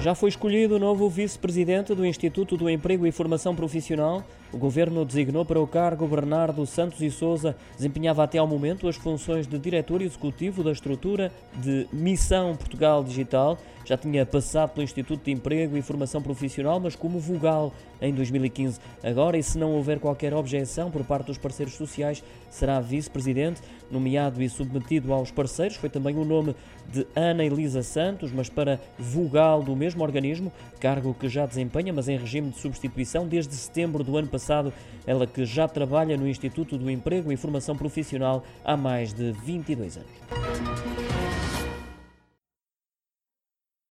Já foi escolhido o novo vice-presidente do Instituto do Emprego e Formação Profissional. O governo designou para o cargo Bernardo Santos e Souza. Desempenhava até ao momento as funções de diretor executivo da estrutura de Missão Portugal Digital. Já tinha passado pelo Instituto de Emprego e Formação Profissional, mas como vogal em 2015. Agora, e se não houver qualquer objeção por parte dos parceiros sociais, será vice-presidente, nomeado e submetido aos parceiros. Foi também o nome de Ana Elisa Santos, mas para vogal do mesmo organismo, cargo que já desempenha, mas em regime de substituição desde setembro do ano passado. Ela que já trabalha no Instituto do Emprego e Formação Profissional há mais de 22 anos.